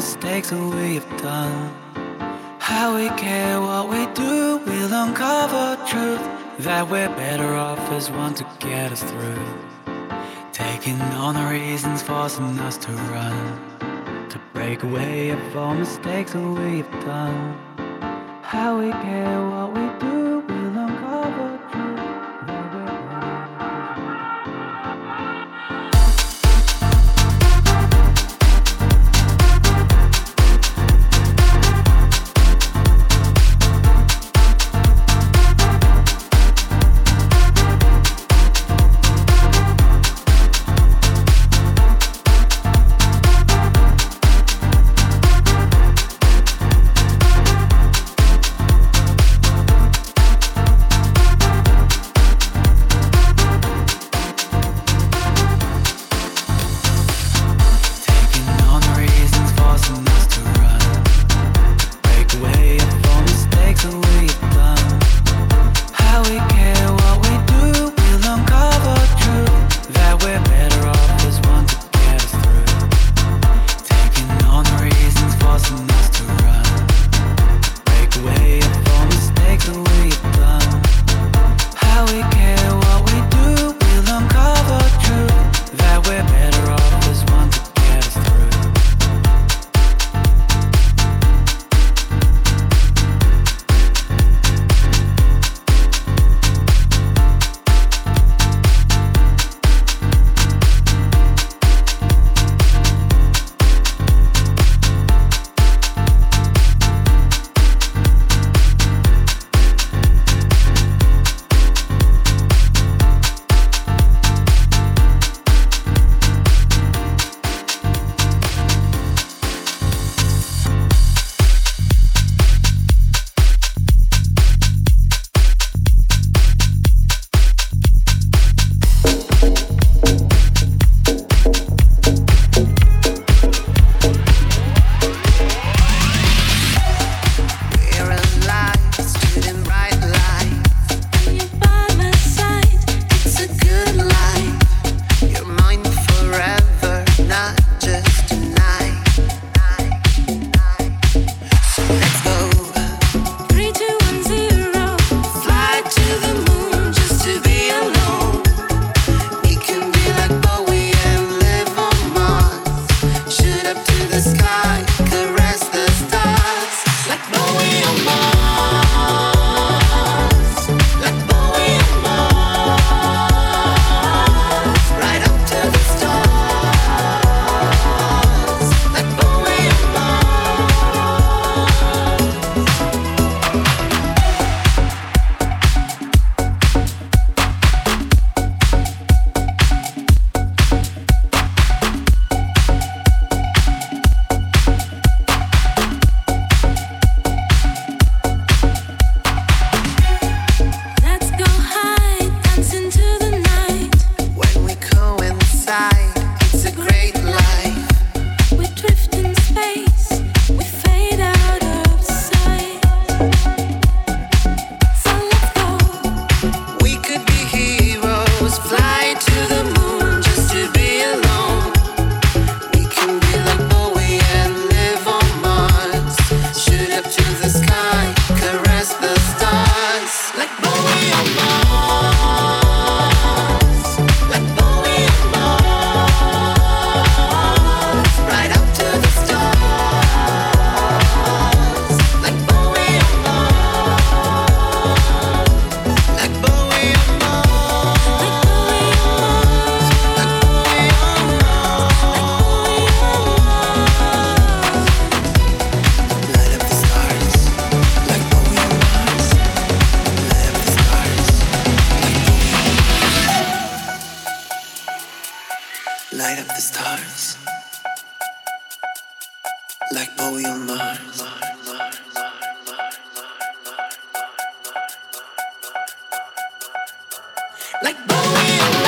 mistakes that we have done. How we care what we do, we'll uncover truth. That we're better off as one to get us through. Taking on the reasons forcing us to run. To break away of all mistakes that we have done. How we care Win.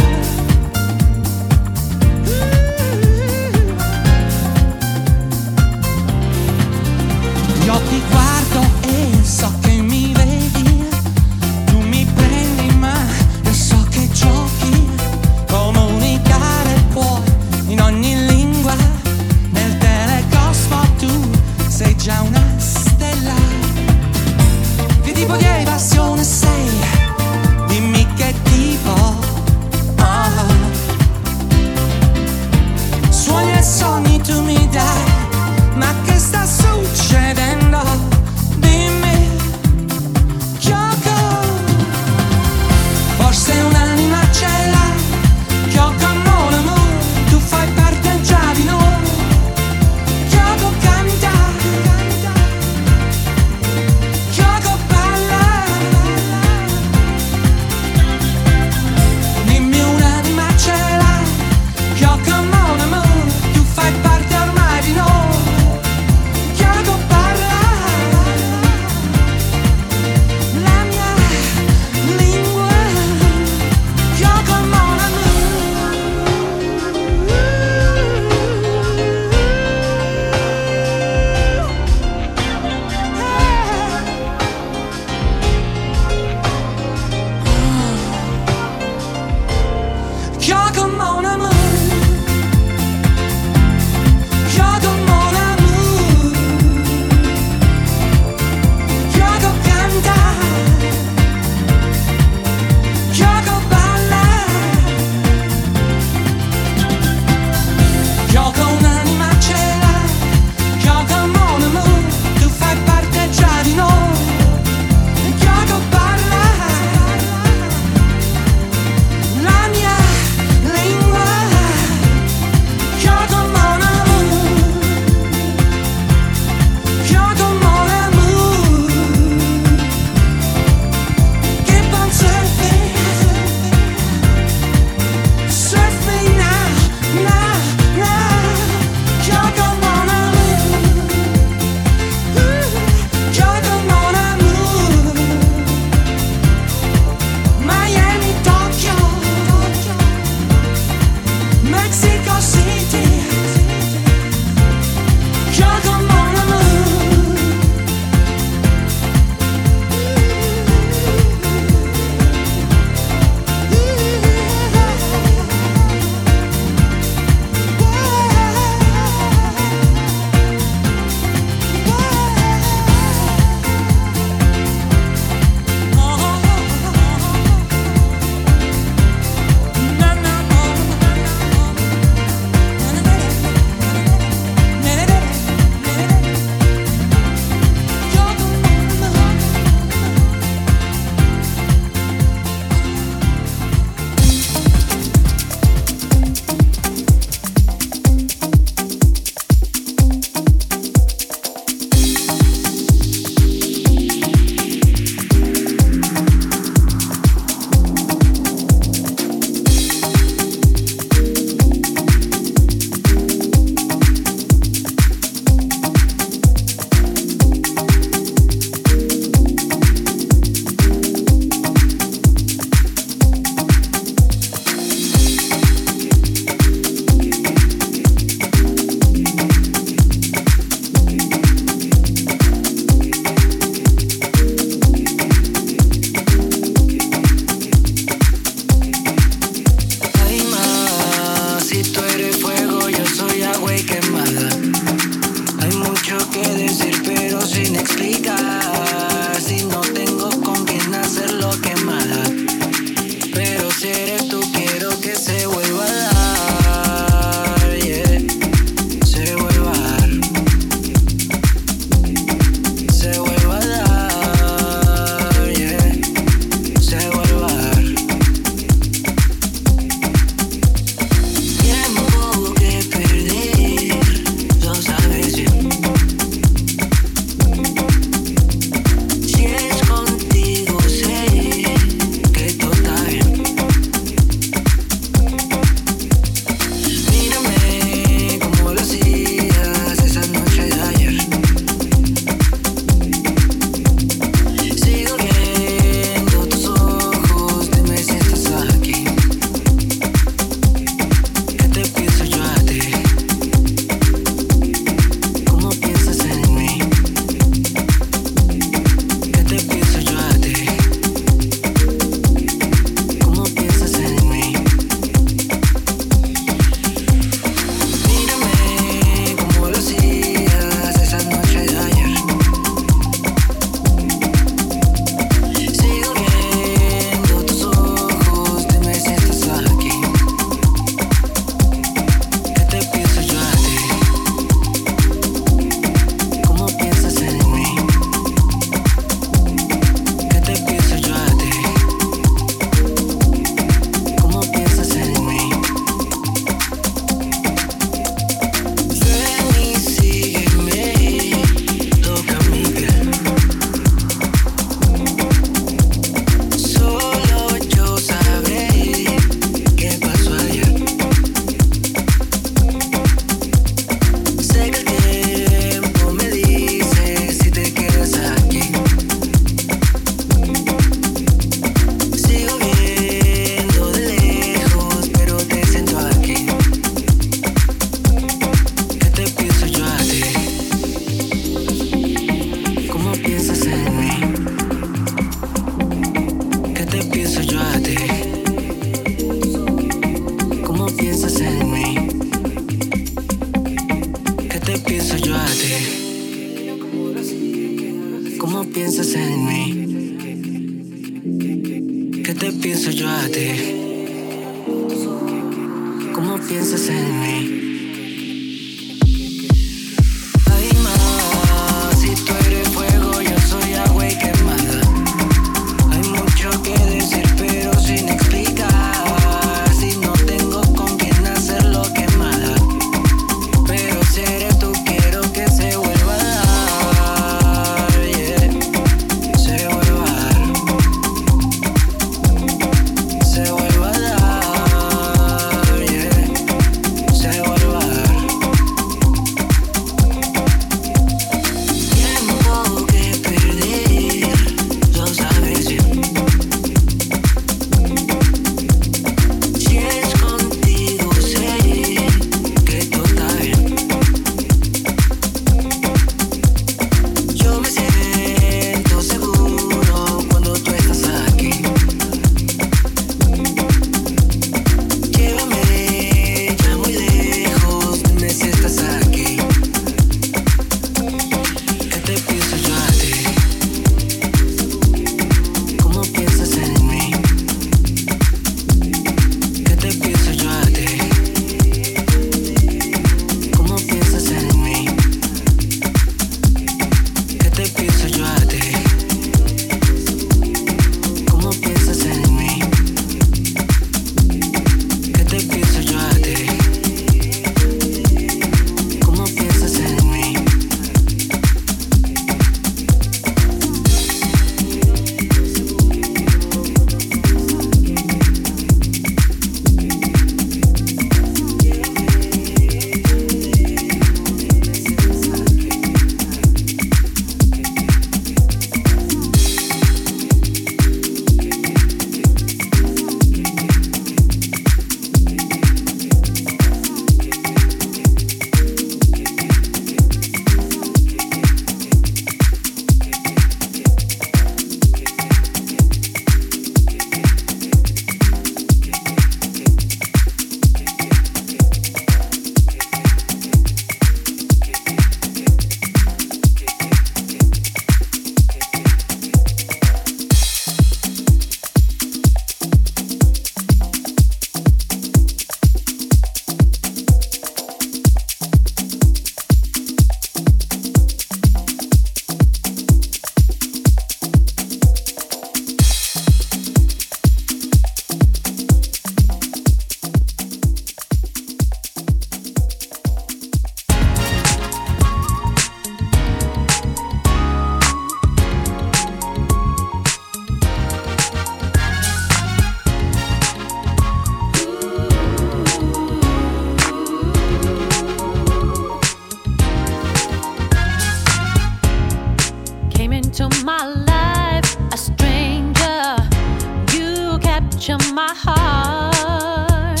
capture my heart.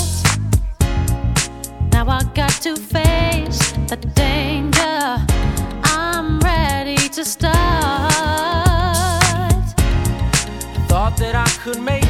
Now I got to face the danger. I'm ready to start. Thought that I could make